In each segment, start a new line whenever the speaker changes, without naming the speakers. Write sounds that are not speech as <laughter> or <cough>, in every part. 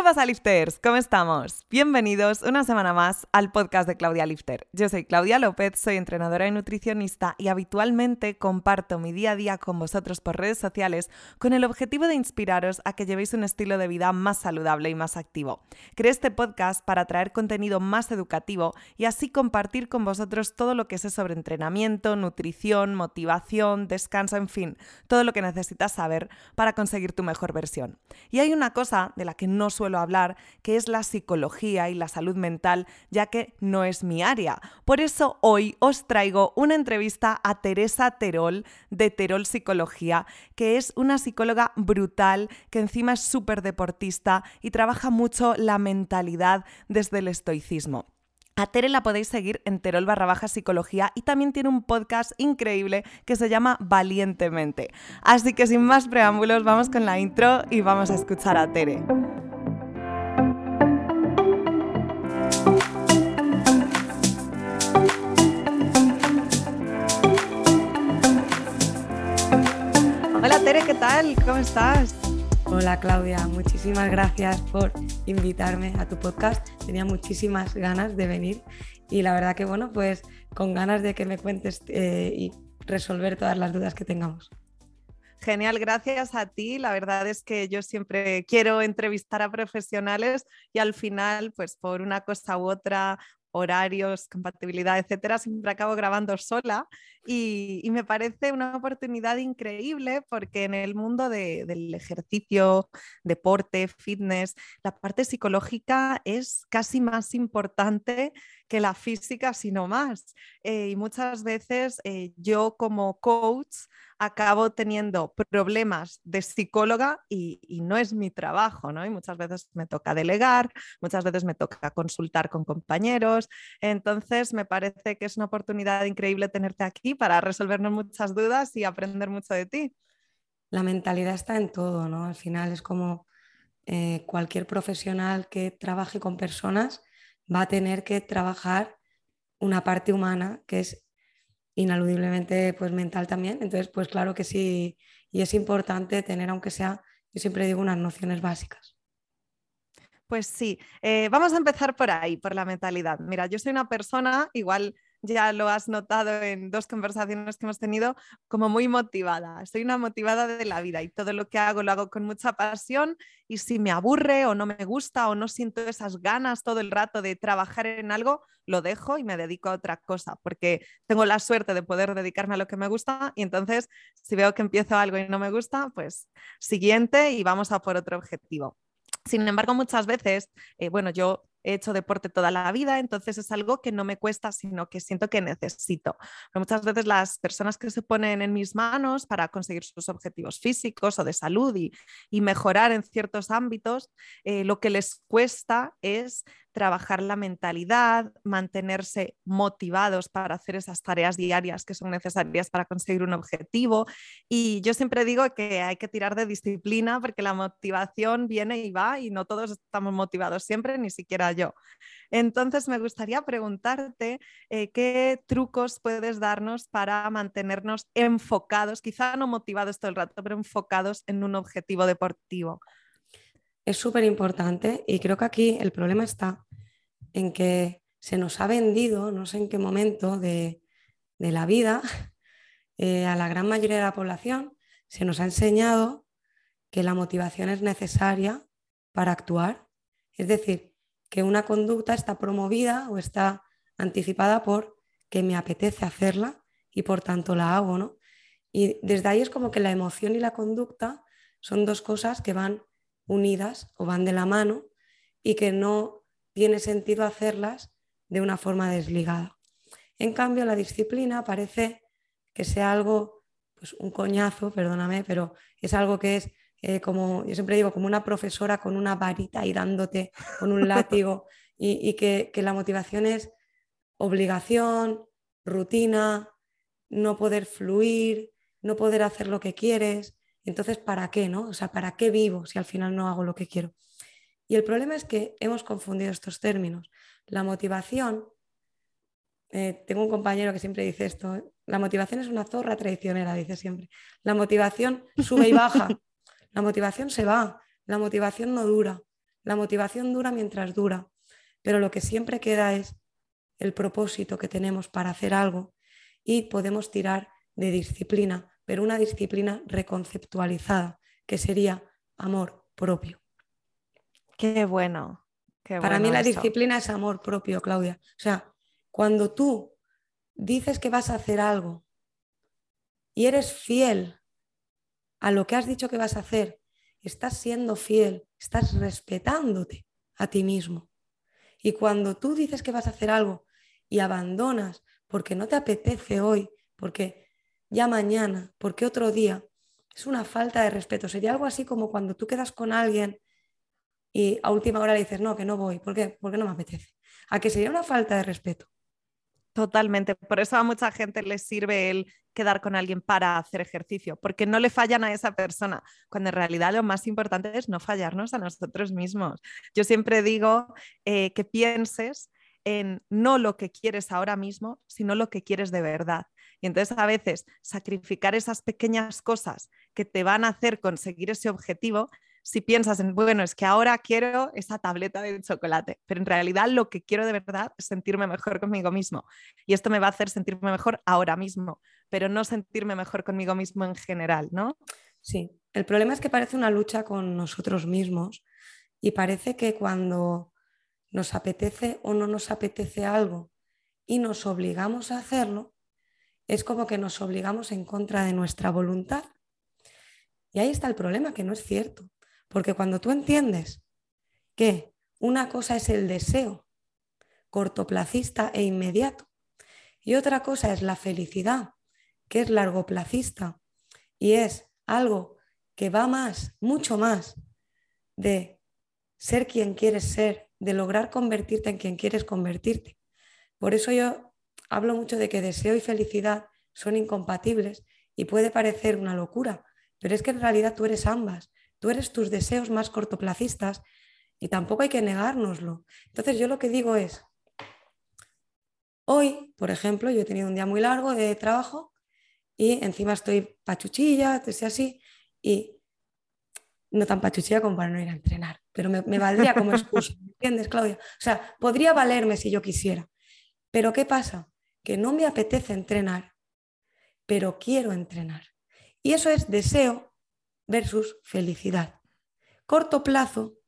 ¿Qué pasa, lifters? ¿Cómo estamos? Bienvenidos una semana más al podcast de Claudia Lifter. Yo soy Claudia López, soy entrenadora y nutricionista y habitualmente comparto mi día a día con vosotros por redes sociales con el objetivo de inspiraros a que llevéis un estilo de vida más saludable y más activo. Creé este podcast para traer contenido más educativo y así compartir con vosotros todo lo que sé sobre entrenamiento, nutrición, motivación, descanso, en fin, todo lo que necesitas saber para conseguir tu mejor versión. Y hay una cosa de la que no suelo hablar, que es la psicología y la salud mental, ya que no es mi área. Por eso hoy os traigo una entrevista a Teresa Terol de Terol Psicología, que es una psicóloga brutal, que encima es súper deportista y trabaja mucho la mentalidad desde el estoicismo. A Tere la podéis seguir en Terol barra baja psicología y también tiene un podcast increíble que se llama Valientemente. Así que sin más preámbulos, vamos con la intro y vamos a escuchar a Tere. Tere, ¿qué tal? ¿Cómo estás?
Hola Claudia, muchísimas gracias por invitarme a tu podcast. Tenía muchísimas ganas de venir y la verdad que bueno, pues con ganas de que me cuentes eh, y resolver todas las dudas que tengamos.
Genial, gracias a ti. La verdad es que yo siempre quiero entrevistar a profesionales y al final, pues por una cosa u otra, horarios, compatibilidad, etcétera, siempre acabo grabando sola y, me parece una oportunidad increíble porque en el mundo del ejercicio, deporte, fitness, la parte psicológica es casi más importante que la física, sino más. Eh, y muchas veces eh, yo como coach acabo teniendo problemas de psicóloga y, no es mi trabajo, ¿no? Y muchas veces me toca delegar, muchas veces me toca consultar con compañeros. Entonces, me parece que es una oportunidad increíble tenerte aquí para resolvernos muchas dudas y aprender mucho de ti.
La mentalidad está en todo, ¿no? Al final es como eh, cualquier profesional que trabaje con personas va a tener que trabajar una parte humana que es inaludiblemente pues mental también. Entonces, pues claro que sí, y es importante tener, aunque sea, yo siempre digo, unas nociones básicas.
Pues sí, eh, vamos a empezar por ahí, por la mentalidad. Mira, yo soy una persona, igual ya lo has notado en dos conversaciones que hemos tenido, como muy motivada. Soy una motivada de la vida y todo lo que hago lo hago con mucha pasión y si me aburre o no me gusta o no siento esas ganas todo el rato de trabajar en algo, lo dejo y me dedico a otra cosa porque tengo la suerte de poder dedicarme a lo que me gusta y entonces si veo que empiezo algo y no me gusta, pues siguiente y vamos a por otro objetivo. Sin embargo, muchas veces, eh, bueno, yo he hecho deporte toda la vida, entonces es algo que no me cuesta, sino que siento que necesito. muchas veces las personas que se ponen en mis manos para conseguir sus objetivos físicos o de salud y, mejorar en ciertos ámbitos, eh, lo que les cuesta es trabajar la mentalidad, mantenerse motivados para hacer esas tareas diarias que son necesarias para conseguir un objetivo. Y yo siempre digo que hay que tirar de disciplina porque la motivación viene y va y no todos estamos motivados siempre, ni siquiera yo. Entonces me gustaría preguntarte eh, qué trucos puedes darnos para mantenernos enfocados, quizá no motivados todo el rato, pero enfocados en un objetivo deportivo
es súper importante y creo que aquí el problema está en que se nos ha vendido, no sé en qué momento de, la vida, <laughs> eh, a la gran mayoría de la población se nos ha enseñado que la motivación es necesaria para actuar. Es decir, que una conducta está promovida o está anticipada por que me apetece hacerla y por tanto la hago, ¿no? Y desde ahí es como que la emoción y la conducta son dos cosas que van unidas o van de la mano y que no tiene sentido hacerlas de una forma desligada. En cambio, la disciplina parece que sea algo, pues un coñazo, perdóname, pero es algo que es eh, como, yo siempre digo, como una profesora con una varita y dándote con un <laughs> látigo y, que, que la motivación es obligación, rutina, no poder fluir, no poder hacer lo que quieres. Entonces, ¿para qué? No? O sea, ¿para qué vivo si al final no hago lo que quiero? Y el problema es que hemos confundido estos términos. La motivación, eh, tengo un compañero que siempre dice esto, la motivación es una zorra traicionera, dice siempre. La motivación sube y baja, <laughs> la motivación se va, la motivación no dura, La motivación dura mientras dura, pero lo que siempre queda es el propósito que tenemos para hacer algo y podemos tirar de disciplina, pero una disciplina reconceptualizada, que sería amor propio.
Qué bueno.
para mí la disciplina es amor propio, Claudia. O sea, cuando tú dices que vas a hacer algo y eres fiel a lo que has dicho que vas a hacer, estás siendo fiel, estás respetándote a ti mismo. Y cuando tú dices que vas a hacer algo y abandonas porque no te apetece hoy, porque ya mañana, porque otro día, es una falta de respeto. Sería algo así como cuando tú quedas con alguien y a última hora le dices, no, que no voy, ¿por qué? Porque no me apetece. A que sería una falta de respeto.
Totalmente. Por eso a mucha gente les sirve el quedar con alguien para hacer ejercicio, porque no le fallan a esa persona, cuando en realidad lo más importante es no fallarnos a nosotros mismos. Yo siempre digo eh, que pienses en no lo que quieres ahora mismo, sino lo que quieres de verdad. Y entonces a veces sacrificar esas pequeñas cosas que te van a hacer conseguir ese objetivo si piensas en, bueno, es que ahora quiero esa tableta de chocolate, pero en realidad lo que quiero de verdad es sentirme mejor conmigo mismo. Y esto me va a hacer sentirme mejor ahora mismo, pero no sentirme mejor conmigo mismo en general, ¿no?
Sí, el problema es que parece una lucha con nosotros mismos y parece que cuando nos apetece o no nos apetece algo y nos obligamos a hacerlo, es como que nos obligamos en contra de nuestra voluntad. Y ahí está el problema, que no es cierto. Porque cuando tú entiendes que una cosa es el deseo cortoplacista e inmediato y otra cosa es la felicidad, que es largoplacista y es algo que va más, mucho más de ser quien quieres ser, de lograr convertirte en quien quieres convertirte. Por eso yo hablo mucho de que deseo y felicidad son incompatibles y puede parecer una locura, pero es que en realidad tú eres ambas. Tú eres tus deseos más cortoplacistas y tampoco hay que negárnoslo. Entonces yo lo que digo es, hoy, por ejemplo, yo he tenido un día muy largo de trabajo y encima estoy pachuchilla, estoy así, y no tan pachuchilla como para no ir a entrenar, pero me, me valdría como <laughs> excusa, ¿entiendes, Claudia? O sea, podría valerme si yo quisiera, pero ¿qué pasa? Que no me apetece entrenar, pero quiero entrenar. Y eso es deseo versus felicidad. Corto plazo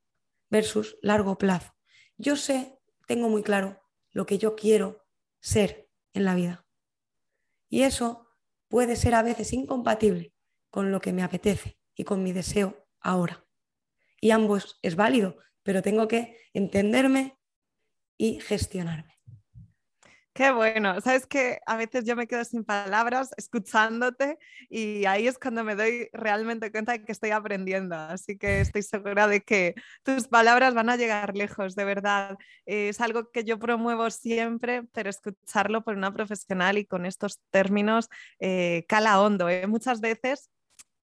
versus largo plazo. Yo sé, tengo muy claro lo que yo quiero ser en la vida. Y eso puede ser a veces incompatible con lo que me apetece y con mi deseo ahora. Y ambos es válido, pero tengo que entenderme y gestionarme.
Qué bueno, sabes que a veces yo me quedo sin palabras escuchándote y ahí es cuando me doy realmente cuenta de que estoy aprendiendo, así que estoy segura de que tus palabras van a llegar lejos, de verdad. es algo que yo promuevo siempre, pero escucharlo por una profesional y con estos términos eh, cala hondo. ¿eh? Muchas veces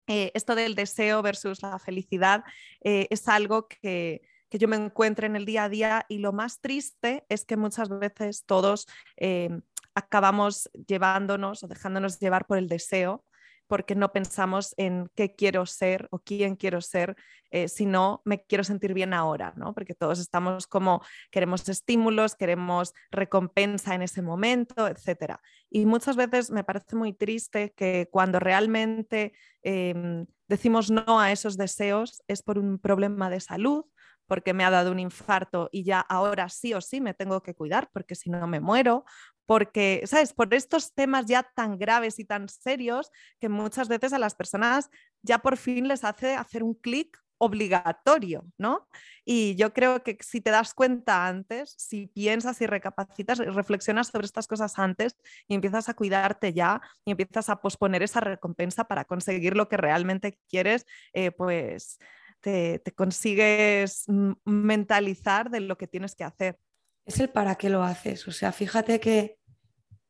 eh, esto del deseo versus la felicidad es algo que que yo me encuentre en el día a día y lo más triste es que muchas veces todos eh, acabamos llevándonos o dejándonos llevar por el deseo porque no pensamos en qué quiero ser o quién quiero ser, eh, sino me quiero sentir bien ahora, ¿no? Porque todos estamos como, queremos estímulos, queremos recompensa en ese momento, etc. Y muchas veces me parece muy triste que cuando realmente em, decimos no a esos deseos es por un problema de salud porque me ha dado un infarto y ya ahora sí o sí me tengo que cuidar porque si no me muero, porque, ¿sabes? Por estos temas ya tan graves y tan serios que muchas veces a las personas ya por fin les hace hacer un clic obligatorio, ¿no? Y yo creo que si te das cuenta antes, si piensas y recapacitas reflexionas sobre estas cosas antes y empiezas a cuidarte ya y empiezas a posponer esa recompensa para conseguir lo que realmente quieres, eh, pues te, consigues mentalizar de lo que tienes que hacer.
Es el para qué lo haces. O sea, fíjate que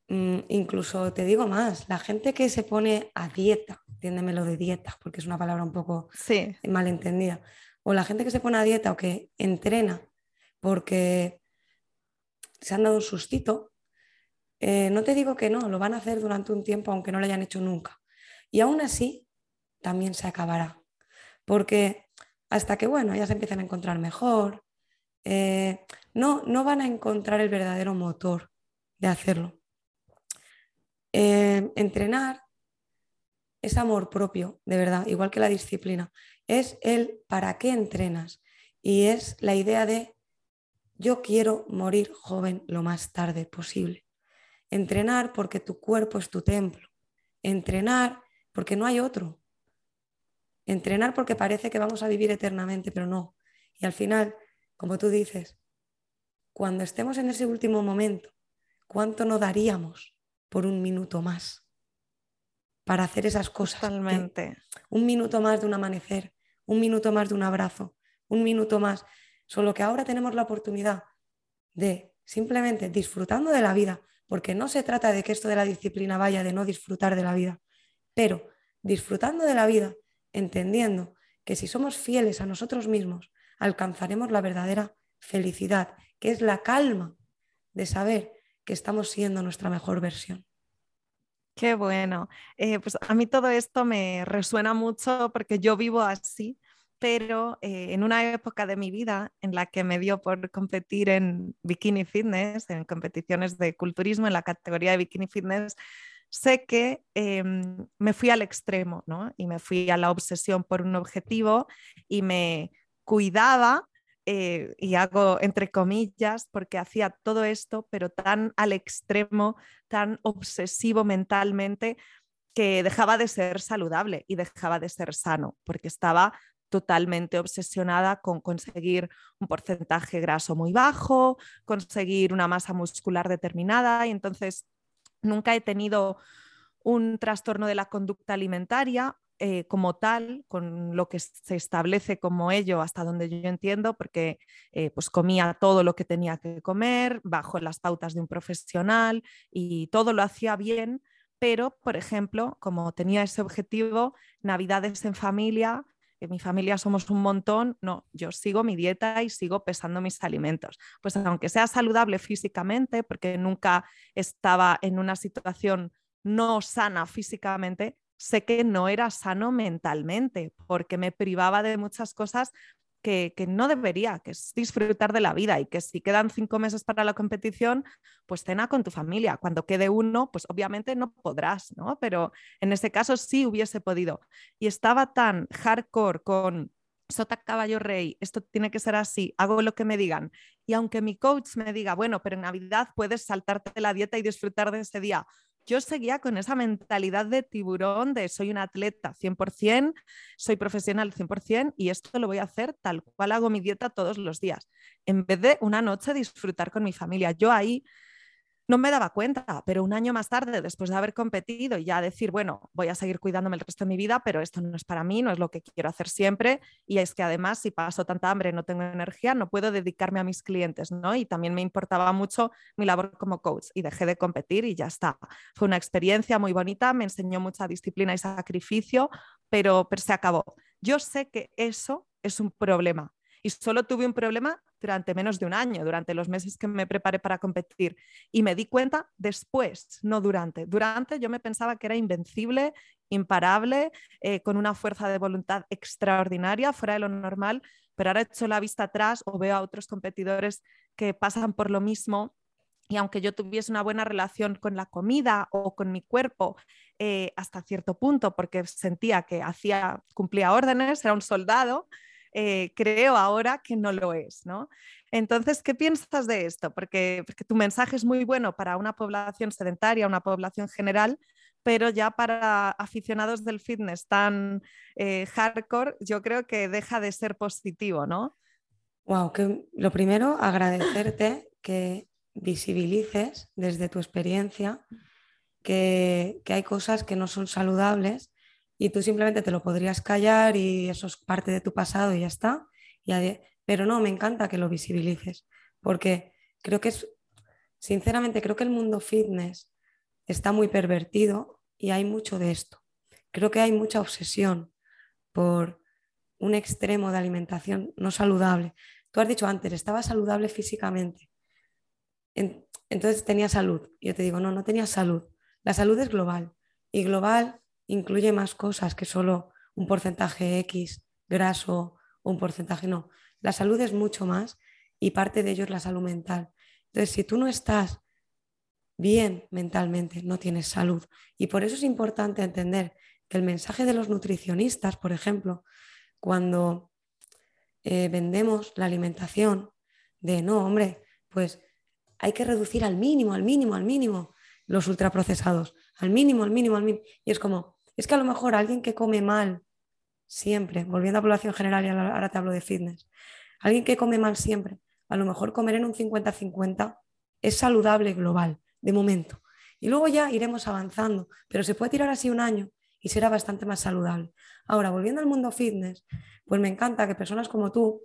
mm, incluso te digo más, la gente que se pone a dieta, entiéndeme lo de dieta, porque es una palabra un poco sí. malentendida, o la gente que se pone a dieta o que entrena porque se han dado un sustito, eh, no te digo que no, lo van a hacer durante un tiempo aunque no lo hayan hecho nunca. Y aún así, también se acabará. Porque hasta que, bueno, ya se empiezan a encontrar mejor. Eh, no, no van a encontrar el verdadero motor de hacerlo. Eh, entrenar es amor propio, de verdad, igual que la disciplina. Es el para qué entrenas. Y es la idea de yo quiero morir joven lo más tarde posible. Entrenar porque tu cuerpo es tu templo. Entrenar porque no hay otro. Entrenar porque parece que vamos a vivir eternamente, pero no. Y al final, como tú dices, cuando estemos en ese último momento, ¿cuánto no daríamos por un minuto más para hacer esas cosas?
Totalmente.
Un minuto más de un amanecer, un minuto más de un abrazo, un minuto más. Solo que ahora tenemos la oportunidad de simplemente disfrutando de la vida, porque no se trata de que esto de la disciplina vaya de no disfrutar de la vida, pero disfrutando de la vida, entendiendo que si somos fieles a nosotros mismos, alcanzaremos la verdadera felicidad, que es la calma de saber que estamos siendo nuestra mejor versión.
Qué bueno. Eh, pues a mí todo esto me resuena mucho porque yo vivo así pero eh, en una época de mi vida en la que me dio por competir en bikini fitness, en competiciones de culturismo en la categoría de bikini fitness, sé que em, me fui al extremo, ¿no? Y me fui a la obsesión por un objetivo y me cuidaba, eh, y hago entre comillas, porque hacía todo esto, pero tan al extremo, tan obsesivo mentalmente, que dejaba de ser saludable y dejaba de ser sano, porque estaba totalmente obsesionada con conseguir un porcentaje graso muy bajo, conseguir una masa muscular determinada y entonces nunca he tenido un trastorno de la conducta alimentaria eh, como tal, con lo que se establece como ello, hasta donde yo entiendo, porque eh, pues comía todo lo que tenía que comer, bajo las pautas de un profesional y todo lo hacía bien, pero, por ejemplo, como tenía ese objetivo, Navidades en familia, en mi familia somos un montón, no, yo sigo mi dieta y sigo pesando mis alimentos. Pues aunque sea saludable físicamente, porque nunca estaba en una situación no sana físicamente, sé que no era sano mentalmente, porque me privaba de muchas cosas que, no debería, que es disfrutar de la vida y que si quedan cinco meses para la competición, pues cena con tu familia. Cuando quede uno, pues obviamente no podrás, ¿no? Pero en ese caso sí hubiese podido. Y estaba tan hardcore con Sota Caballo Rey, esto tiene que ser así, hago lo que me digan. Y aunque mi coach me diga, bueno, pero en Navidad puedes saltarte la dieta y disfrutar de ese día, yo seguía con esa mentalidad de tiburón, de soy un atleta 100%, soy profesional 100% y esto lo voy a hacer tal cual hago mi dieta todos los días, en vez de una noche disfrutar con mi familia. Yo ahí no me daba cuenta, pero un año más tarde, después de haber competido y ya decir, bueno, voy a seguir cuidándome el resto de mi vida, pero esto no es para mí, no es lo que quiero hacer siempre. Y es que además, si paso tanta hambre, no tengo energía, no puedo dedicarme a mis clientes, ¿no? Y también me importaba mucho mi labor como coach y dejé de competir y ya está. Fue una experiencia muy bonita, me enseñó mucha disciplina y sacrificio, pero, pero se acabó. Yo sé que eso es un problema y solo tuve un problema durante menos de un año, durante los meses que me preparé para competir. Y me di cuenta después, no durante. Durante yo me pensaba que era invencible, imparable, eh, con una fuerza de voluntad extraordinaria, fuera de lo normal, pero ahora he hecho la vista atrás o veo a otros competidores que pasan por lo mismo y aunque yo tuviese una buena relación con la comida o con mi cuerpo eh, hasta cierto punto, porque sentía que hacía, cumplía órdenes, era un soldado, eh, creo ahora que no lo es, ¿no? Entonces, ¿qué piensas de esto? Porque, tu mensaje es muy bueno para una población sedentaria, una población general, pero ya para aficionados del fitness tan eh, hardcore, yo creo que deja de ser positivo, ¿no?
Wow, lo primero, agradecerte que visibilices desde tu experiencia que, hay cosas que no son saludables y tú simplemente te lo podrías callar y eso es parte de tu pasado y ya está. pero no, me encanta que lo visibilices, porque creo que es, sinceramente, creo que el mundo fitness está muy pervertido y hay mucho de esto. Creo que hay mucha obsesión por un extremo de alimentación no saludable. Tú has dicho antes, estaba saludable físicamente. entonces tenía salud. Yo te digo, no, no tenía salud. La salud es global. Y global incluye más cosas que solo un porcentaje X graso un porcentaje, no. La salud es mucho más y parte de ello es la salud mental. Entonces, si tú no estás bien mentalmente, no tienes salud. Y por eso es importante entender que el mensaje de los nutricionistas, por ejemplo, cuando eh, vendemos la alimentación, de no, hombre, pues hay que reducir al mínimo, al mínimo, al mínimo los ultraprocesados, al mínimo, al mínimo, al mínimo. Y es como, es que a lo mejor alguien que come mal siempre, volviendo a población general y ahora te hablo de fitness, alguien que come mal siempre, a lo mejor comer en un 50-50 es saludable global, de momento. Y luego ya iremos avanzando, pero se puede tirar así un año y será bastante más saludable. Ahora, volviendo al mundo fitness, pues me encanta que personas como tú,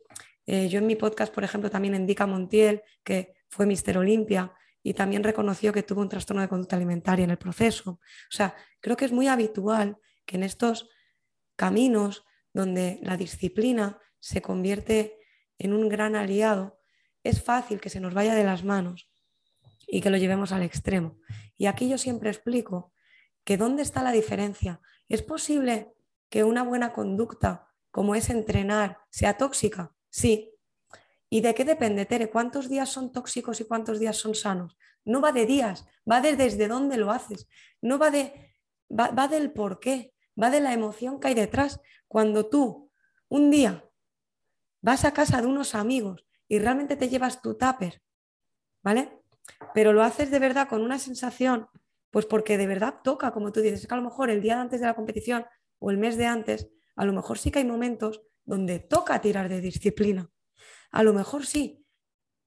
eh, yo en mi podcast, por ejemplo, también indica Montiel, que fue Mister Olimpia y también reconoció que tuvo un trastorno de conducta alimentaria en el proceso. O sea, creo que es muy habitual que en estos caminos donde la disciplina se convierte en un gran aliado, es fácil que se nos vaya de las manos y que lo llevemos al extremo. Y aquí yo siempre explico que dónde está la diferencia. ¿Es posible que una buena conducta, como es entrenar, sea tóxica? Sí. ¿Y de qué depende, Tere? ¿Cuántos días son tóxicos y cuántos días son sanos? No va de días, va de desde dónde lo haces, no va, de, va, va del por qué, va de la emoción que hay detrás. Cuando tú un día vas a casa de unos amigos y realmente te llevas tu tupper, ¿vale? Pero lo haces de verdad con una sensación, pues porque de verdad toca, como tú dices, que a lo mejor el día antes de la competición o el mes de antes, a lo mejor sí que hay momentos donde toca tirar de disciplina. A lo mejor sí.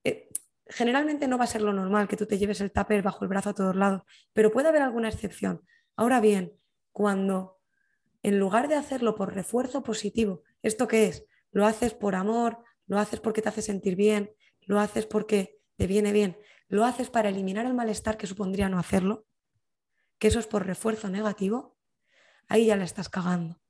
Eh, generalmente no va a ser lo normal que tú te lleves el tupper bajo el brazo a todos lados, pero puede haber alguna excepción. Ahora bien, cuando en lugar de hacerlo por refuerzo positivo, ¿esto qué es? Lo haces por amor, lo haces porque te hace sentir bien, lo haces porque te viene bien, lo haces para eliminar el malestar que supondría no hacerlo, que eso es por refuerzo negativo, ahí ya la estás cagando.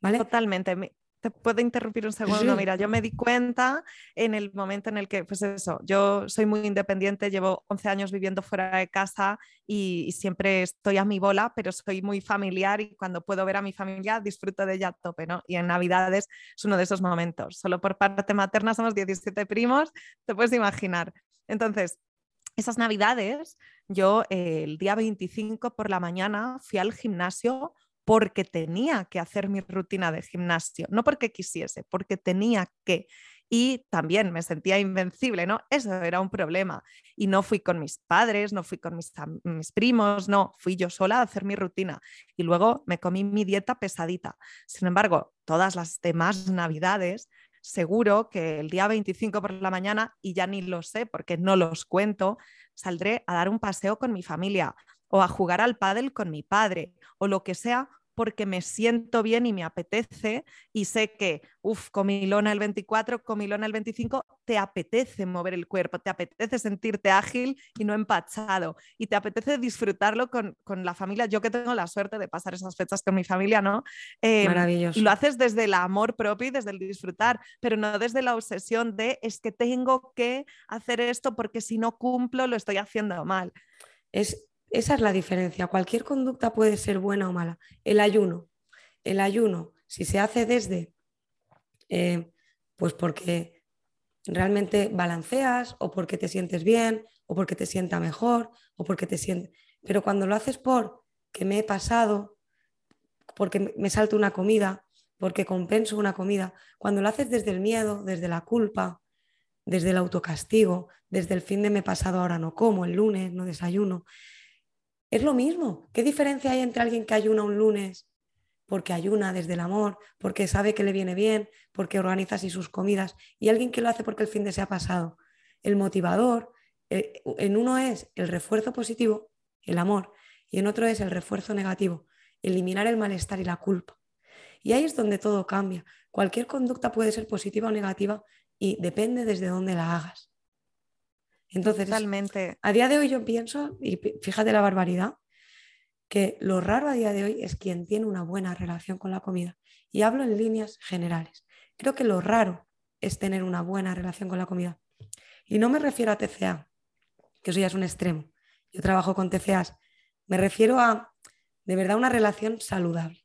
¿Vale?
Totalmente te puedo interrumpir un segundo. Mira, yo me di cuenta en el momento en el que, pues eso, yo soy muy independiente, llevo 11 años viviendo fuera de casa y, siempre estoy a mi bola, pero soy muy familiar y cuando puedo ver a mi familia disfruto de ella a tope, ¿no? Y en Navidades es uno de esos momentos. Solo por parte materna somos 17 primos, te puedes imaginar. Entonces, esas Navidades, yo eh, el día 25 por la mañana fui al gimnasio porque tenía que hacer mi rutina de gimnasio, no porque quisiese, porque tenía que. Y también me sentía invencible, ¿no? Eso era un problema. Y no fui con mis padres, no fui con mis, primos, no, fui yo sola a hacer mi rutina. Y luego me comí mi dieta pesadita. Sin embargo, todas las demás navidades seguro que el día 25 por la mañana, y ya ni lo sé porque no los cuento, saldré a dar un paseo con mi familia o a jugar al pádel con mi padre o lo que sea porque me siento bien y me apetece y sé que, uff, comilona el 24, comilona el 25, te apetece mover el cuerpo, te apetece sentirte ágil y no empachado y te apetece disfrutarlo con, la familia. Yo que tengo la suerte de pasar esas fechas con mi familia, ¿no?
Em, Maravilloso.
Y lo haces desde el amor propio y desde el disfrutar, pero no desde la obsesión de es que tengo que hacer esto porque si no cumplo lo estoy haciendo mal.
Es esa es la diferencia. Cualquier conducta puede ser buena o mala. El ayuno. El ayuno, si se hace desde, eh, pues porque realmente balanceas o porque te sientes bien o porque te sienta mejor o porque te sientes... Pero cuando lo haces por que me he pasado, porque me salto una comida, porque compenso una comida, cuando lo haces desde el miedo, desde la culpa, desde el autocastigo, desde el fin de me he pasado ahora no como, el lunes no desayuno, es lo mismo. ¿Qué diferencia hay entre alguien que ayuna un lunes porque ayuna desde el amor, porque sabe que le viene bien, porque organiza así sus comidas, y alguien que lo hace porque el fin de se ha pasado? El motivador, eh, en uno es el refuerzo positivo, el amor, y en otro es el refuerzo negativo, eliminar el malestar y la culpa. Y ahí es donde todo cambia. Cualquier conducta puede ser positiva o negativa y depende desde dónde la hagas. Entonces,
Totalmente.
a día de hoy yo pienso, y fíjate la barbaridad, que lo raro a día de hoy es quien tiene una buena relación con la comida. Y hablo en líneas generales. Creo que lo raro es tener una buena relación con la comida. Y no me refiero a TCA, que eso ya es un extremo. Yo trabajo con TCAs. Me refiero a, de verdad, una relación saludable.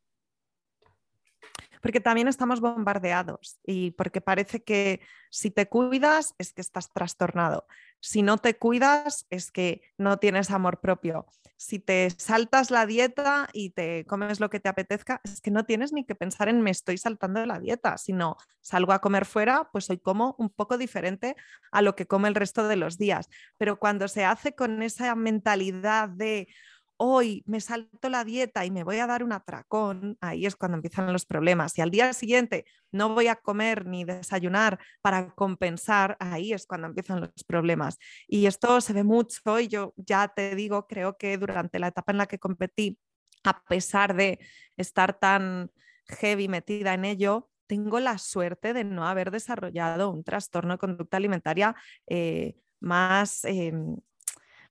Porque también estamos bombardeados y porque parece que si te cuidas es que estás trastornado, si no te cuidas es que no tienes amor propio, si te saltas la dieta y te comes lo que te apetezca, es que no tienes ni que pensar en me estoy saltando la dieta, sino salgo a comer fuera, pues hoy como un poco diferente a lo que come el resto de los días. Pero cuando se hace con esa mentalidad de hoy me salto la dieta y me voy a dar un atracón, ahí es cuando empiezan los problemas. Y al día siguiente no voy a comer ni desayunar para compensar, ahí es cuando empiezan los problemas. Y esto se ve mucho y yo ya te digo, creo que durante la etapa en la que competí, a pesar de estar tan heavy metida en ello, tengo la suerte de no haber desarrollado un trastorno de conducta alimentaria eh, más em,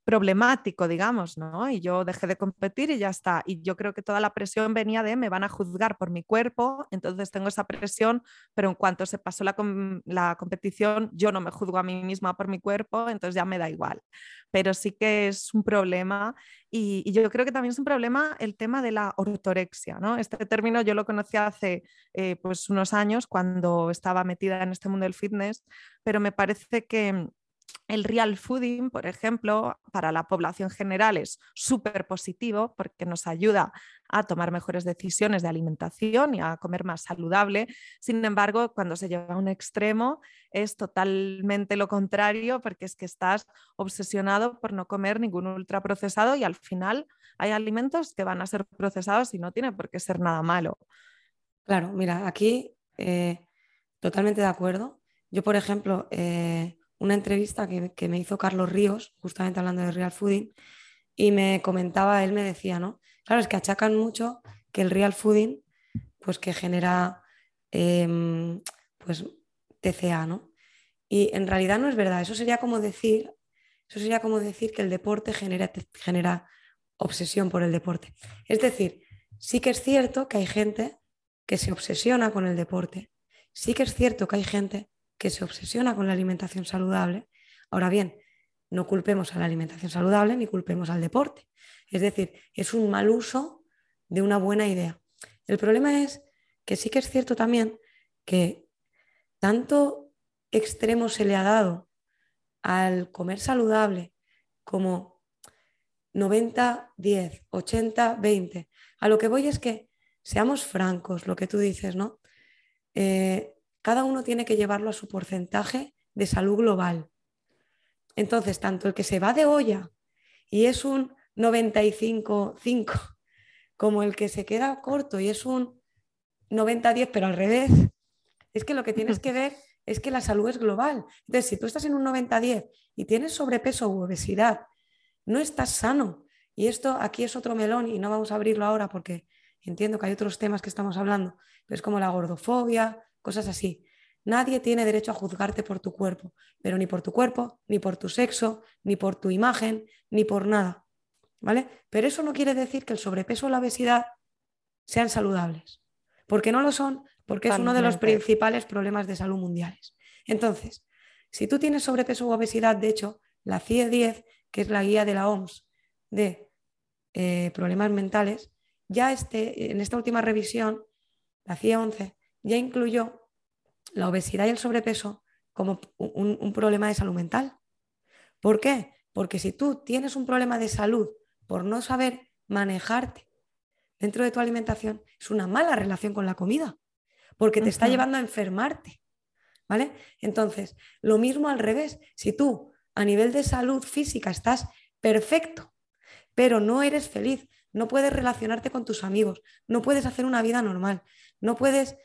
problemático, digamos, ¿no? Y yo dejé de competir y ya está. Y yo creo que toda la presión venía de me van a juzgar por mi cuerpo, entonces tengo esa presión, pero en cuanto se pasó la, la competición, yo no me juzgo a mí misma por mi cuerpo, entonces ya me da igual. Pero sí que es un problema y, yo creo que también es un problema el tema de la ortorexia, ¿no? Este término yo lo conocí hace eh, pues unos años cuando estaba metida en este mundo del fitness, pero me parece que el real fooding, por ejemplo, para la población general es súper positivo porque nos ayuda a tomar mejores decisiones de alimentación y a comer más saludable. Sin embargo, cuando se lleva a un extremo es totalmente lo contrario porque es que estás obsesionado por no comer ningún ultraprocesado y al final hay alimentos que van a ser procesados y no tiene por qué ser nada malo.
Claro, mira, aquí eh, totalmente de acuerdo. Yo, por ejemplo, eh, una entrevista que, me hizo Carlos Ríos, justamente hablando de real fooding, y me comentaba, él me decía, ¿no? Claro, es que achacan mucho que el real fooding, pues que genera, em, pues, TCA, ¿no? Y en realidad no es verdad, eso sería como decir, eso sería como decir que el deporte genera, genera obsesión por el deporte. Es decir, sí que es cierto que hay gente que se obsesiona con el deporte, sí que es cierto que hay gente que se obsesiona con la alimentación saludable. Ahora bien, no culpemos a la alimentación saludable ni culpemos al deporte. Es decir, es un mal uso de una buena idea. El problema es que sí que es cierto también que tanto extremo se le ha dado al comer saludable como 90-10, 80-20. A lo que voy es que seamos francos, lo que tú dices, ¿no? Eh, cada uno tiene que llevarlo a su porcentaje de salud global. Entonces, tanto el que se va de olla y es un 95-5, como el que se queda corto y es un 90-10, pero al revés, es que lo que tienes que ver es que la salud es global. Entonces, si tú estás en un 90-10 y tienes sobrepeso u obesidad, no estás sano. Y esto aquí es otro melón y no vamos a abrirlo ahora porque entiendo que hay otros temas que estamos hablando, pero es como la gordofobia, cosas así. Nadie tiene derecho a juzgarte por tu cuerpo, pero ni por tu cuerpo, ni por tu sexo, ni por tu imagen, ni por nada. ¿Vale? Pero eso no quiere decir que el sobrepeso o la obesidad sean saludables, porque no lo son, porque es uno de los principales problemas de salud mundiales. Entonces, si tú tienes sobrepeso u obesidad, de hecho, la CIE 10, que es la guía de la OMS de eh, problemas mentales, ya este, en esta última revisión, la CIE 11, ya incluyó la obesidad y el sobrepeso como un, problema de salud mental. ¿Por qué? Porque si tú tienes un problema de salud por no saber manejarte dentro de tu alimentación, es una mala relación con la comida, porque te está llevando a enfermarte. ¿Vale? Entonces, lo mismo al revés. Si tú a nivel de salud física estás perfecto, pero no eres feliz, no puedes relacionarte con tus amigos, no puedes hacer una vida normal, no puedes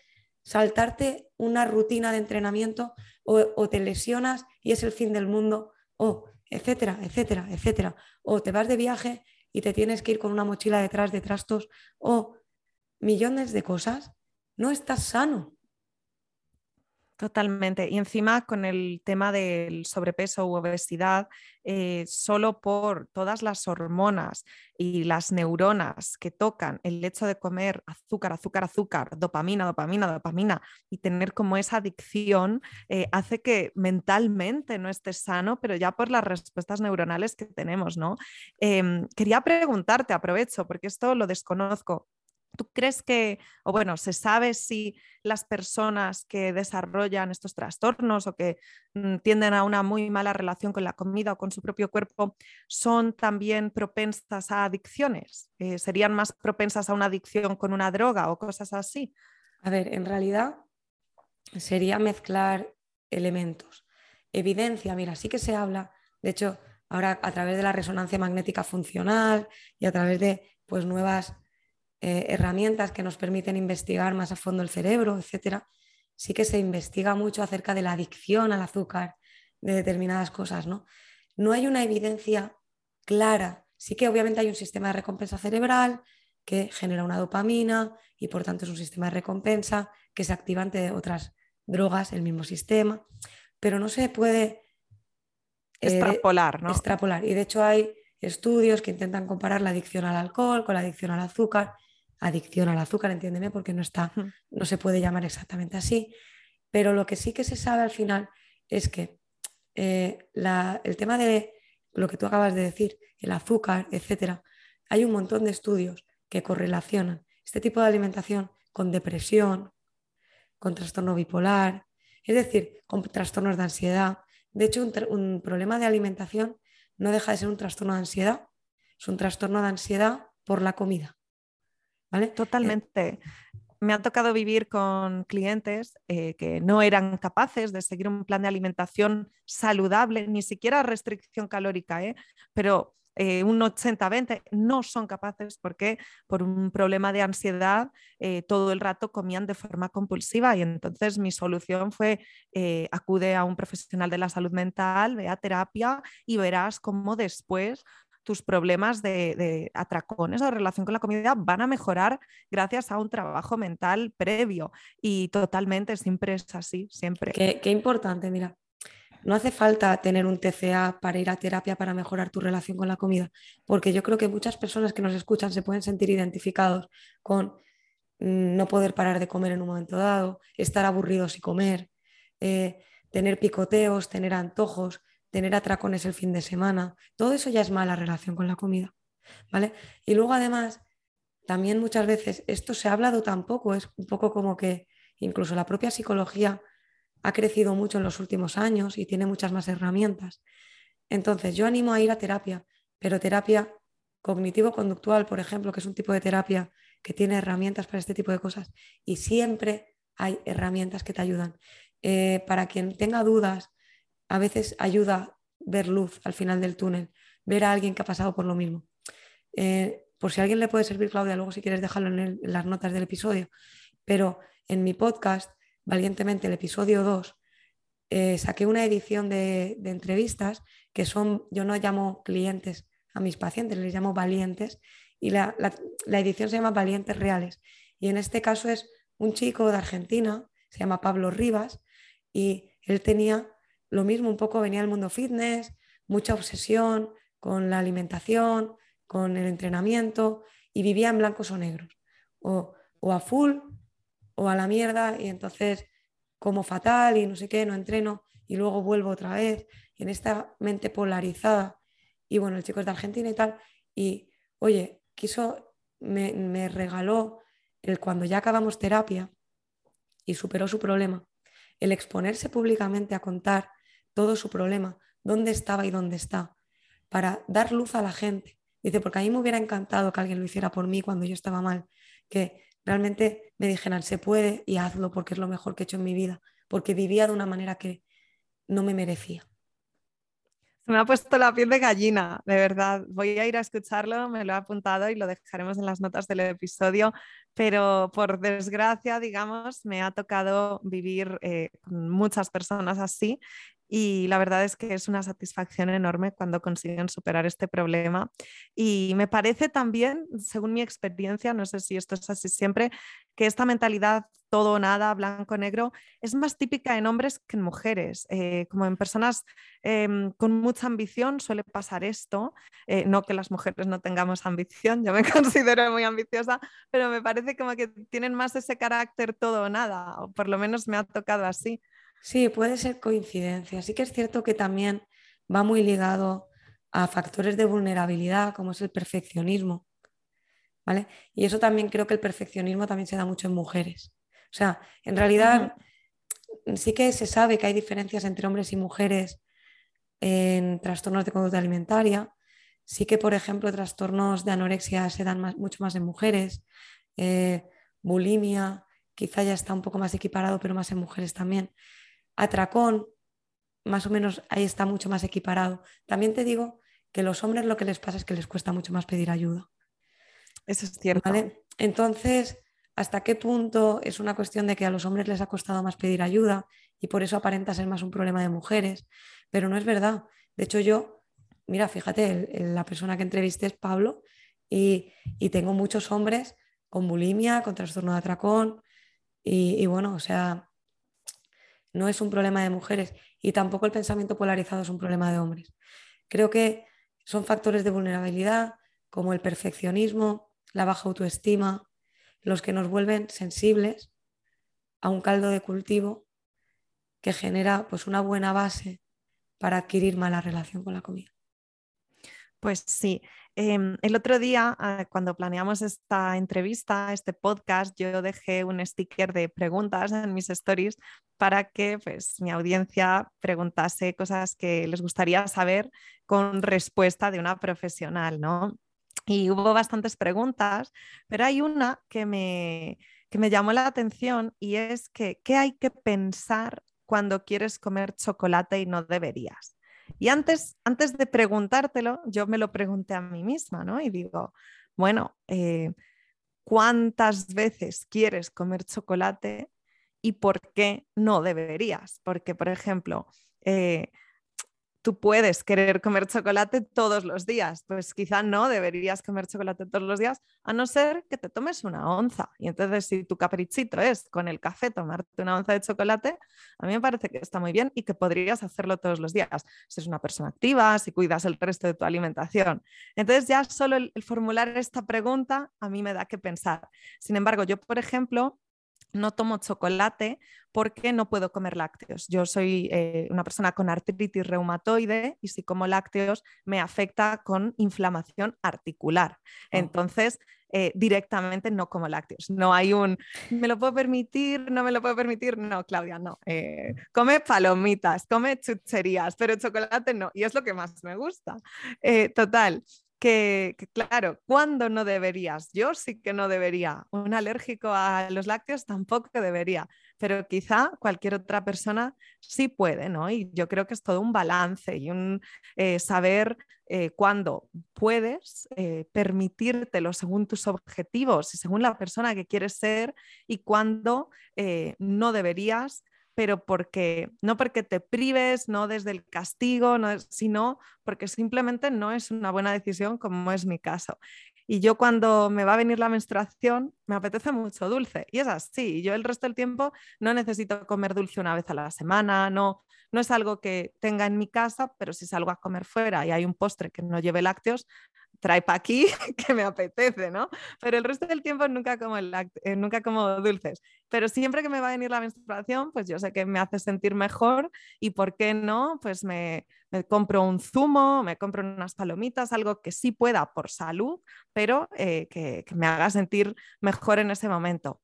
saltarte una rutina de entrenamiento o, te lesionas y es el fin del mundo, o etcétera, etcétera, etcétera. O te vas de viaje y te tienes que ir con una mochila detrás de trastos, o millones de cosas, no estás sano.
Totalmente. Y encima con el tema del sobrepeso u obesidad, eh, solo por todas las hormonas y las neuronas que tocan el hecho de comer azúcar, azúcar, azúcar, dopamina, dopamina, dopamina y tener como esa adicción, eh, hace que mentalmente no estés sano, pero ya por las respuestas neuronales que tenemos, ¿no? Em, quería preguntarte, aprovecho, porque esto lo desconozco. ¿Tú crees que, o bueno, se sabe si las personas que desarrollan estos trastornos o que mm, tienden a una muy mala relación con la comida o con su propio cuerpo son también propensas a adicciones? Eh, ¿Serían más propensas a una adicción con una droga o cosas así?
A ver, en realidad sería mezclar elementos. Evidencia, mira, sí que se habla, de hecho, ahora a través de la resonancia magnética funcional y a través de pues nuevas eh, herramientas que nos permiten investigar más a fondo el cerebro, etcétera, sí que se investiga mucho acerca de la adicción al azúcar de determinadas cosas, ¿no? No hay una evidencia clara. Sí que obviamente hay un sistema de recompensa cerebral que genera una dopamina y por tanto es un sistema de recompensa que se activa ante otras drogas, el mismo sistema, pero no se puede
eh, extrapolar, ¿no?
Extrapolar. Y de hecho hay estudios que intentan comparar la adicción al alcohol con la adicción al azúcar adicción al azúcar, entiéndeme, porque no está, no se puede llamar exactamente así. Pero lo que sí que se sabe al final es que eh, el tema de lo que tú acabas de decir, el azúcar, etcétera, hay un montón de estudios que correlacionan este tipo de alimentación con depresión, con trastorno bipolar, es decir, con trastornos de ansiedad. De hecho, un problema de alimentación no deja de ser un trastorno de ansiedad, es un trastorno de ansiedad por la comida. Eh,
Totalmente. Me ha tocado vivir con clientes eh, que no eran capaces de seguir un plan de alimentación saludable, ni siquiera restricción calórica, ¿eh? pero un 80-20 no son capaces porque por un problema de ansiedad todo el rato comían de forma compulsiva y entonces mi solución fue acude a un profesional de la salud mental, ve a terapia y verás cómo después tus problemas de, atracones o relación con la comida van a mejorar gracias a un trabajo mental previo. Y totalmente, siempre es así, siempre.
Qué, qué importante, mira. No hace falta tener un TCA para ir a terapia para mejorar tu relación con la comida, porque yo creo que muchas personas que nos escuchan se pueden sentir identificados con mm, no poder parar de comer en un momento dado, estar aburridos y comer, eh, tener picoteos, tener antojos, tener atracones el fin de semana, todo eso ya es mala relación con la comida, ¿vale? Y luego además, también muchas veces esto se ha hablado tampoco, es un poco como que incluso la propia psicología ha crecido mucho en los últimos años y tiene muchas más herramientas. Entonces, yo animo a ir a terapia, pero terapia cognitivo-conductual, por ejemplo, que es un tipo de terapia que tiene herramientas para este tipo de cosas y siempre hay herramientas que te ayudan. Eh, para quien tenga dudas a veces ayuda ver luz al final del túnel, ver a alguien que ha pasado por lo mismo. Eh, por si alguien le puede servir, Claudia, luego si quieres dejarlo en, las notas del episodio, pero en mi podcast, valientemente, el episodio 2, eh, saqué una edición de, entrevistas que son, yo no llamo clientes a mis pacientes, les llamo valientes, y la, la edición se llama Valientes Reales. Y en este caso es un chico de Argentina, se llama Pablo Rivas, y él tenía lo mismo, un poco venía del mundo fitness, mucha obsesión con la alimentación, con el entrenamiento y vivía en blancos o negros, o, a full o a la mierda y entonces como fatal y no sé qué, no entreno y luego vuelvo otra vez en esta mente polarizada y bueno, el chico es de Argentina y tal y oye, quiso, me, me regaló el cuando ya acabamos terapia y superó su problema, el exponerse públicamente a contar todo su problema, dónde estaba y dónde está, para dar luz a la gente. Dice, porque a mí me hubiera encantado que alguien lo hiciera por mí cuando yo estaba mal, que realmente me dijeran, se puede y hazlo porque es lo mejor que he hecho en mi vida, porque vivía de una manera que no me merecía.
Se me ha puesto la piel de gallina, de verdad. Voy a ir a escucharlo, me lo he apuntado y lo dejaremos en las notas del episodio, pero por desgracia, digamos, me ha tocado vivir eh, con muchas personas así y la verdad es que es una satisfacción enorme cuando consiguen superar este problema. Y me parece también, según mi experiencia, no sé si esto es así siempre, que esta mentalidad todo o nada, blanco negro, es más típica en hombres que en mujeres. Eh, como en personas em, con mucha ambición suele pasar esto. Eh, no que las mujeres no tengamos ambición, yo me <laughs> considero muy ambiciosa, pero me parece como que tienen más ese carácter todo o nada, o por lo menos me ha tocado así.
Sí, puede ser coincidencia. Sí que es cierto que también va muy ligado a factores de vulnerabilidad, como es el perfeccionismo. ¿vale? Y eso también creo que el perfeccionismo también se da mucho en mujeres. O sea, en realidad sí que se sabe que hay diferencias entre hombres y mujeres en trastornos de conducta alimentaria. Sí que, por ejemplo, trastornos de anorexia se dan mucho más en mujeres. Eh, bulimia, quizá ya está un poco más equiparado, pero más en mujeres también. Atracón, más o menos ahí está mucho más equiparado. También te digo que los hombres lo que les pasa es que les cuesta mucho más pedir ayuda.
Eso es cierto.
Entonces, ¿hasta qué punto es una cuestión de que a los hombres les ha costado más pedir ayuda y por eso aparenta ser más un problema de mujeres? Pero no es verdad. De hecho, yo, mira, fíjate, la persona que entrevisté es Pablo y, tengo muchos hombres con bulimia, con trastorno de atracón y, bueno, o sea, no es un problema de mujeres y tampoco el pensamiento polarizado es un problema de hombres. Creo que son factores de vulnerabilidad como el perfeccionismo, la baja autoestima, los que nos vuelven sensibles a un caldo de cultivo que genera pues una buena base para adquirir mala relación con la comida.
Pues sí, em, el otro día ah, cuando planeamos esta entrevista, este podcast, yo dejé un sticker de preguntas en mis stories para que pues, mi audiencia preguntase cosas que les gustaría saber con respuesta de una profesional, ¿no? Y hubo bastantes preguntas, pero hay una que me, que me llamó la atención y es que, ¿qué hay que pensar cuando quieres comer chocolate y no deberías? Y antes, antes de preguntártelo, yo me lo pregunté a mí misma, ¿no? Y digo, bueno, eh, ¿cuántas veces quieres comer chocolate y por qué no deberías? Porque, por ejemplo, eh, tú puedes querer comer chocolate todos los días, pues quizá no deberías comer chocolate todos los días, a no ser que te tomes una onza. Y entonces si tu caprichito es con el café tomarte una onza de chocolate, a mí me parece que está muy bien y que podrías hacerlo todos los días. Si eres una persona activa, si cuidas el resto de tu alimentación. Entonces ya solo el, el formular esta pregunta a mí me da que pensar. Sin embargo, yo, por ejemplo, no tomo chocolate porque no puedo comer lácteos. Yo soy eh, una persona con artritis reumatoide y si como lácteos me afecta con inflamación articular. Oh. Entonces, eh, directamente no como lácteos. No hay un, ¿me lo puedo permitir? ¿No me lo puedo permitir? No, Claudia, no. Eh, come palomitas, come chucherías, pero chocolate no. Y es lo que más me gusta. total, que, claro, ¿cuándo no deberías? Yo sí que no debería. Un alérgico a los lácteos tampoco debería, pero quizá cualquier otra persona sí puede, ¿no? Y yo creo que es todo un balance y un eh, saber eh, cuándo puedes eh, permitírtelo según tus objetivos y según la persona que quieres ser y cuándo no deberías pero porque no porque te prives, no desde el castigo, sino porque simplemente no es una buena decisión como es mi caso. Y yo cuando me va a venir la menstruación, me apetece mucho dulce. Y es así. Yo el resto del tiempo no necesito comer dulce una vez a la semana, no, no es algo que tenga en mi casa, pero si salgo a comer fuera y hay un postre que no lleve lácteos, trae para aquí <laughs> que me apetece, ¿no? Pero el resto del tiempo nunca como, eh, nunca como dulces. Pero siempre que me va a venir la menstruación, pues yo sé que me hace sentir mejor y por qué no, pues me, compro un zumo, me compro unas palomitas, algo que sí pueda por salud, pero eh, que, me haga sentir mejor en ese momento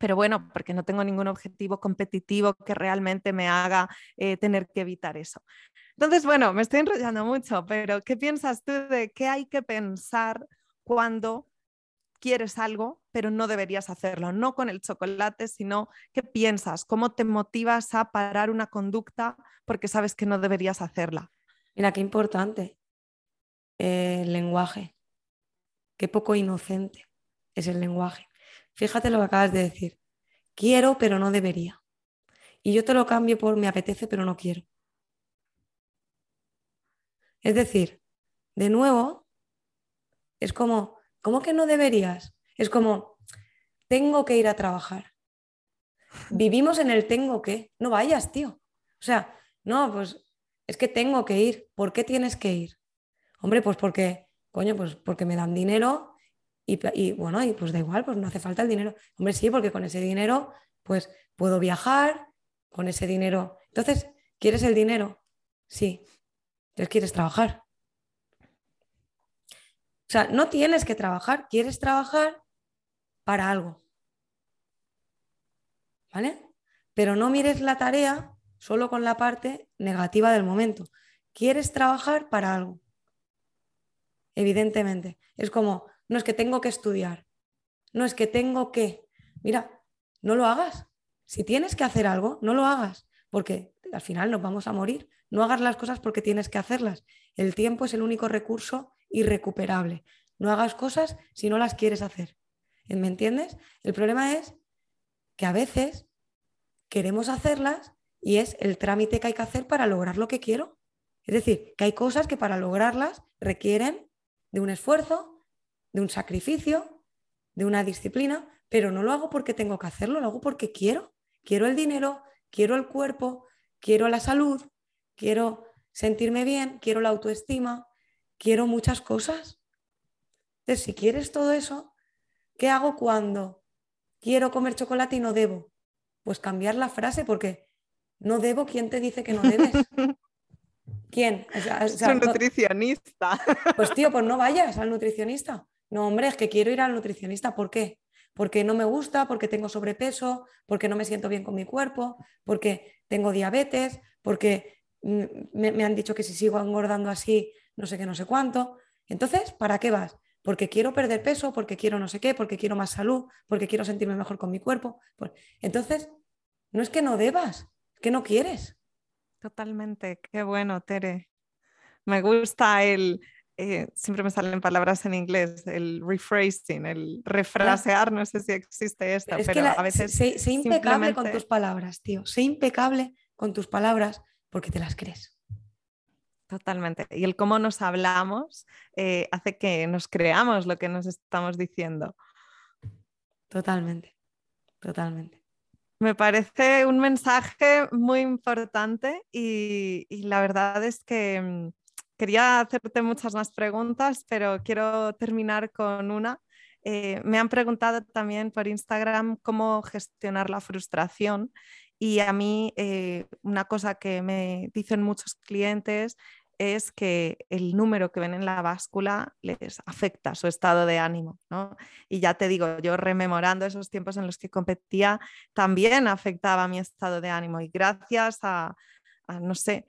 pero bueno, porque no tengo ningún objetivo competitivo que realmente me haga eh, tener que evitar eso. Entonces, bueno, me estoy enrollando mucho, pero ¿qué piensas tú de qué hay que pensar cuando quieres algo, pero no deberías hacerlo? No con el chocolate, sino qué piensas, cómo te motivas a parar una conducta porque sabes que no deberías hacerla.
Mira, qué importante eh, el lenguaje, qué poco inocente es el lenguaje. Fíjate lo que acabas de decir. Quiero, pero no debería. Y yo te lo cambio por me apetece, pero no quiero. Es decir, de nuevo, es como, ¿cómo que no deberías? Es como, tengo que ir a trabajar. Vivimos en el tengo que. No vayas, tío. O sea, no, pues es que tengo que ir. ¿Por qué tienes que ir? Hombre, pues porque, coño, pues porque me dan dinero y, bueno, y pues da igual, pues no hace falta el dinero. Hombre, sí, porque con ese dinero, pues puedo viajar, con ese dinero. Entonces, ¿quieres el dinero? Sí, quieres trabajar. O sea, no tienes que trabajar, quieres trabajar para algo. ¿Vale? Pero no mires la tarea solo con la parte negativa del momento. Quieres trabajar para algo. Evidentemente. Es como, no es que tengo que estudiar, no es que tengo que. Mira, no lo hagas. Si tienes que hacer algo, no lo hagas, porque al final nos vamos a morir. No hagas las cosas porque tienes que hacerlas. El tiempo es el único recurso irrecuperable. No hagas cosas si no las quieres hacer. ¿Me entiendes? El problema es que a veces queremos hacerlas y es el trámite que hay que hacer para lograr lo que quiero. Es decir, que hay cosas que para lograrlas requieren de un esfuerzo, de un sacrificio, de una disciplina, pero no lo hago porque tengo que hacerlo, lo hago porque quiero. Quiero el dinero, quiero el cuerpo, quiero la salud, quiero sentirme bien, quiero la autoestima, quiero muchas cosas. Entonces, si quieres todo eso, ¿qué hago cuando quiero comer chocolate y no debo? Pues cambiar la frase porque no debo, ¿quién te dice que no debes? <laughs> ¿Quién?
es un nutricionista.
Pues tío, pues no vayas al nutricionista. No, hombre, es que quiero ir al nutricionista. ¿Por qué? Porque no me gusta, porque tengo sobrepeso, porque no me siento bien con mi cuerpo, porque tengo diabetes, porque me, me han dicho que si sigo engordando así, no sé qué, no sé cuánto. Entonces, ¿para qué vas? Porque quiero perder peso, porque quiero no sé qué, porque quiero más salud, porque quiero sentirme mejor con mi cuerpo. Entonces, no es que no debas, es que no quieres.
Totalmente, qué bueno, Tere. Me gusta el, eh, siempre me salen palabras en inglés, el rephrasing, el refrasear, no sé si existe esto, pero, a veces...
Sé, impecable con tus palabras, tío, sé impecable con tus palabras porque te las crees.
Totalmente. Y el cómo nos hablamos eh, hace que nos creamos lo que nos estamos diciendo.
Totalmente, totalmente.
Me parece un mensaje muy importante y, la verdad es que mm, quería hacerte muchas más preguntas, pero quiero terminar con una. Eh, me han preguntado también por Instagram cómo gestionar la frustración y a mí eh, una cosa que me dicen muchos clientes es que el número que ven en la báscula les afecta su estado de ánimo. ¿no? Y ya te digo, yo rememorando esos tiempos en los que competía, también afectaba mi estado de ánimo. Y gracias a, no sé,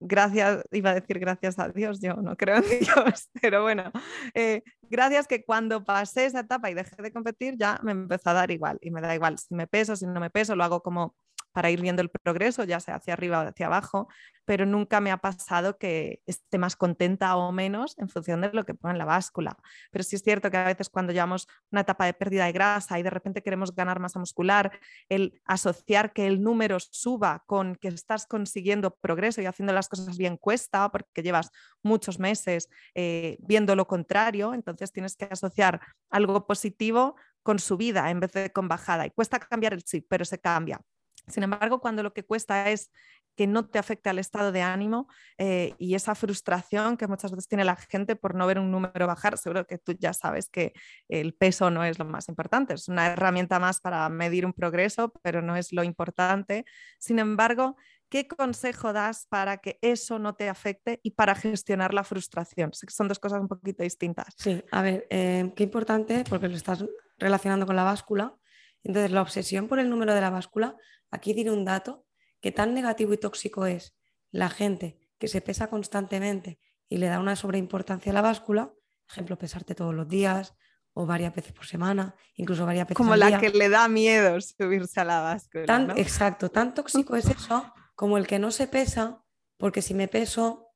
gracias, iba a decir gracias a Dios, yo no creo en <laughs> Dios, pero bueno, eh, gracias que cuando pasé esa etapa y dejé de competir ya me empezó a dar igual y me da igual si me peso, si no me peso, lo hago como para ir viendo el progreso, ya sea hacia arriba o hacia abajo, pero nunca me ha pasado que esté más contenta o menos en función de lo que ponga en la báscula. Pero sí es cierto que a veces cuando llevamos una etapa de pérdida de grasa y de repente queremos ganar masa muscular, el asociar que el número suba con que estás consiguiendo progreso y haciendo las cosas bien cuesta, porque llevas muchos meses eh, viendo lo contrario, entonces tienes que asociar algo positivo con subida en vez de con bajada. Y cuesta cambiar el chip, pero se cambia. Sin embargo, cuando lo que cuesta es que no te afecte al estado de ánimo eh, y esa frustración que muchas veces tiene la gente por no ver un número bajar, seguro que tú ya sabes que el peso no es lo más importante, es una herramienta más para medir un progreso, pero no es lo importante. Sin embargo, ¿qué consejo das para que eso no te afecte y para gestionar la frustración? Sé que son dos cosas un poquito distintas.
Sí, a ver, eh, qué importante, porque lo estás relacionando con la báscula. Entonces, la obsesión por el número de la báscula Aquí diré un dato que tan negativo y tóxico es la gente que se pesa constantemente y le da una sobreimportancia a la báscula, ejemplo, pesarte todos los días o varias veces por semana, incluso varias veces
Como la que le da miedo subirse a la báscula.
Exacto, tan tóxico es eso como el que no se pesa, porque si me peso,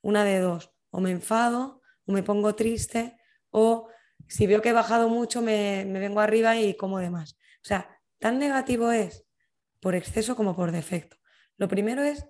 una de dos, o me enfado, o me pongo triste, o si veo que he bajado mucho, me, me vengo arriba y como demás. O sea, tan negativo es por exceso como por defecto. Lo primero es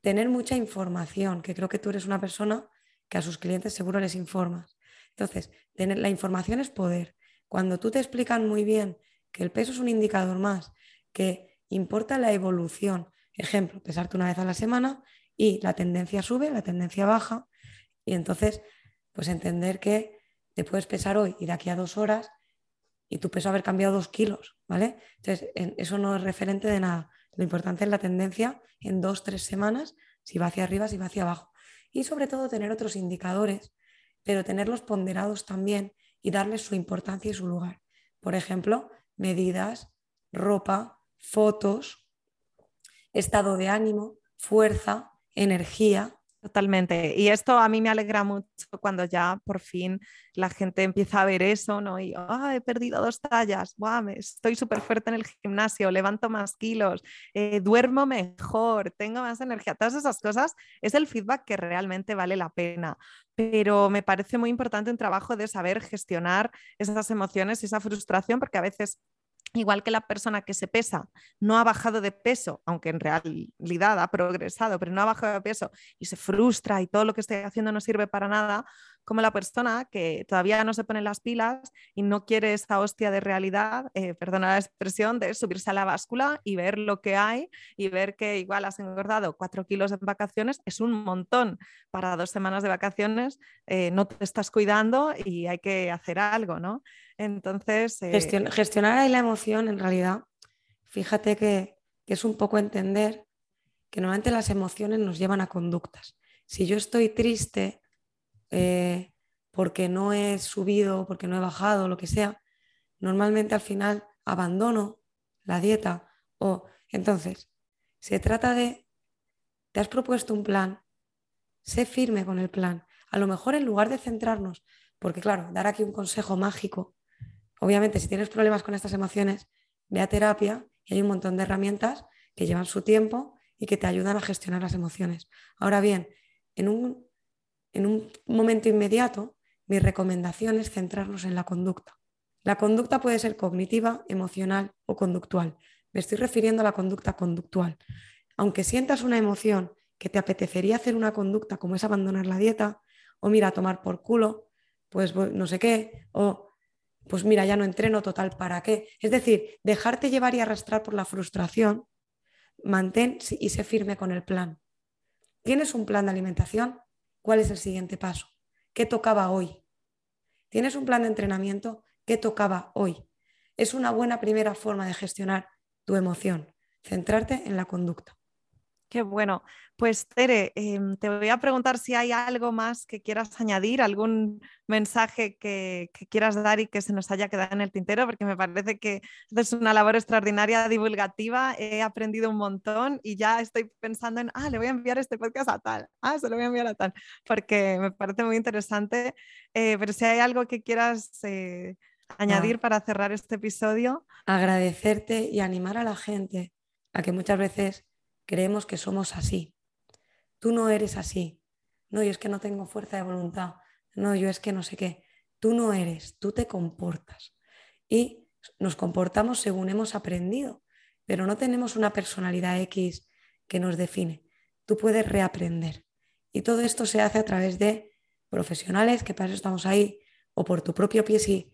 tener mucha información, que creo que tú eres una persona que a sus clientes seguro les informas. Entonces, tener, la información es poder. Cuando tú te explican muy bien que el peso es un indicador más, que importa la evolución, ejemplo, pesarte una vez a la semana y la tendencia sube, la tendencia baja, y entonces, pues entender que te puedes pesar hoy y de aquí a dos horas y tu peso haber cambiado dos kilos, ¿vale? Entonces, eso no es referente de nada. Lo importante es la tendencia en dos, tres semanas, si va hacia arriba, si va hacia abajo. Y sobre todo tener otros indicadores pero tenerlos ponderados también y darles su importancia y su lugar. Por ejemplo, medidas, ropa, fotos, estado de ánimo, fuerza, energía,
Totalmente. Y esto a mí me alegra mucho cuando ya por fin la gente empieza a ver eso, ¿no? Y, ah, he perdido dos tallas, estoy súper fuerte en el gimnasio, levanto más kilos, eh, duermo mejor, tengo más energía. Todas esas cosas es el feedback que realmente vale la pena. Pero me parece muy importante un trabajo de saber gestionar esas emociones y esa frustración, porque a veces igual que la persona que se pesa no ha bajado de peso, aunque en realidad ha progresado, pero no ha bajado de peso y se frustra y todo lo que estoy haciendo no sirve para nada, como la persona que todavía no se pone las pilas y no quiere esta hostia de realidad, eh, perdona la expresión, de subirse a la báscula y ver lo que hay y ver que igual has engordado cuatro kilos en vacaciones, es un montón para dos semanas de vacaciones, eh, no te estás cuidando y hay que hacer algo, ¿no? Entonces...
Eh, gestionar ahí la emoción, en realidad, fíjate que, es un poco entender que normalmente las emociones nos llevan a conductas. Si yo estoy triste eh, porque no he subido, porque no he bajado, lo que sea, normalmente al final abandono la dieta o entonces se trata de, te has propuesto un plan, sé firme con el plan. A lo mejor en lugar de centrarnos, porque claro, dar aquí un consejo mágico Obviamente, si tienes problemas con estas emociones, ve a terapia y hay un montón de herramientas que llevan su tiempo y que te ayudan a gestionar las emociones. Ahora bien, en un, en un momento inmediato, mi recomendación es centrarnos en la conducta. La conducta puede ser cognitiva, emocional o conductual. Me estoy refiriendo a la conducta conductual. Aunque sientas una emoción que te apetecería hacer una conducta como es abandonar la dieta, o mira, tomar por culo, pues no sé qué, o pues mira, ya no entreno total, ¿para qué? Es decir, dejarte llevar y arrastrar por la frustración, mantén y sé firme con el plan. ¿Tienes un plan de alimentación? ¿Cuál es el siguiente paso? ¿Qué tocaba hoy? ¿Tienes un plan de entrenamiento? ¿Qué tocaba hoy? Es una buena primera forma de gestionar tu emoción, centrarte en la conducta.
Qué bueno. Pues Tere, em, te voy a preguntar si hay algo más que quieras añadir, algún mensaje que, quieras dar y que se nos haya quedado en el tintero, porque me parece que es una labor extraordinaria divulgativa. He aprendido un montón y ya estoy pensando en, ah, le voy a enviar este podcast a tal, ah, se lo voy a enviar a tal, porque me parece muy interesante. Eh, pero si hay algo que quieras eh, añadir para cerrar este episodio.
Agradecerte y animar a la gente a que muchas veces creemos que somos así. Tú no eres así. No, yo es que no tengo fuerza de voluntad. No, yo es que no sé qué. Tú no eres, tú te comportas. Y nos comportamos según hemos aprendido, pero no tenemos una personalidad X que nos define. Tú puedes reaprender. Y todo esto se hace a través de profesionales, que para eso estamos ahí, o por tu propio pie,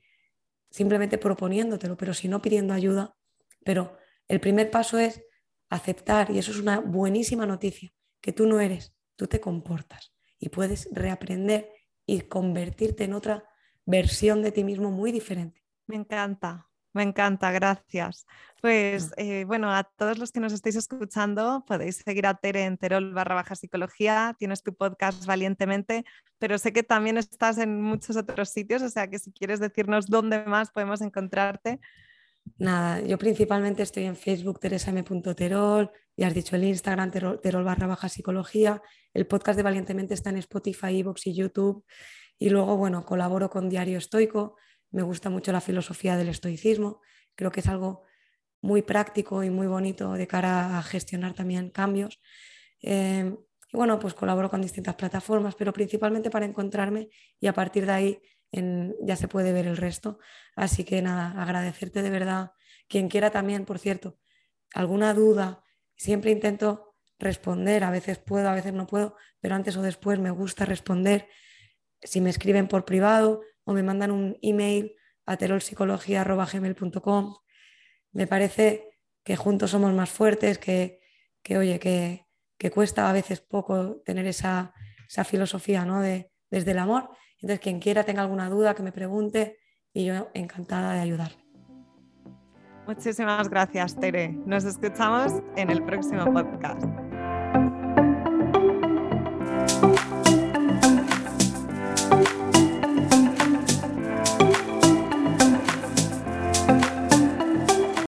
simplemente proponiéndotelo, pero si no pidiendo ayuda. Pero el primer paso es aceptar, y eso es una buenísima noticia, que tú no eres, tú te comportas y puedes reaprender y convertirte en otra versión de ti mismo muy diferente.
Me encanta, me encanta, gracias. Pues eh, bueno, a todos los que nos estéis escuchando, podéis seguir a Tere en Terol barra baja psicología, tienes tu podcast valientemente, pero sé que también estás en muchos otros sitios, o sea que si quieres decirnos dónde más podemos encontrarte.
Nada, yo principalmente estoy en Facebook, teresam.terol, ya has dicho el Instagram, terol, barra baja psicología, el podcast de Valientemente está en Spotify, Evox y YouTube, y luego, bueno, colaboro con Diario Estoico, me gusta mucho la filosofía del estoicismo, creo que es algo muy práctico y muy bonito de cara a gestionar también cambios. Em, y bueno, pues colaboro con distintas plataformas, pero principalmente para encontrarme y a partir de ahí ya se puede ver el resto. Así que nada, agradecerte de verdad. Quien quiera también, por cierto, alguna duda, siempre intento responder, a veces puedo, a veces no puedo, pero antes o después me gusta responder. Si me escriben por privado o me mandan un email a terolpsicología.gmail.com, me parece que juntos somos más fuertes, que, oye, que, cuesta a veces poco tener esa, esa filosofía ¿no? de, desde el amor entonces, quien quiera tenga alguna duda, que me pregunte y yo encantada de ayudar.
Muchísimas gracias, Tere. Nos escuchamos en el próximo podcast.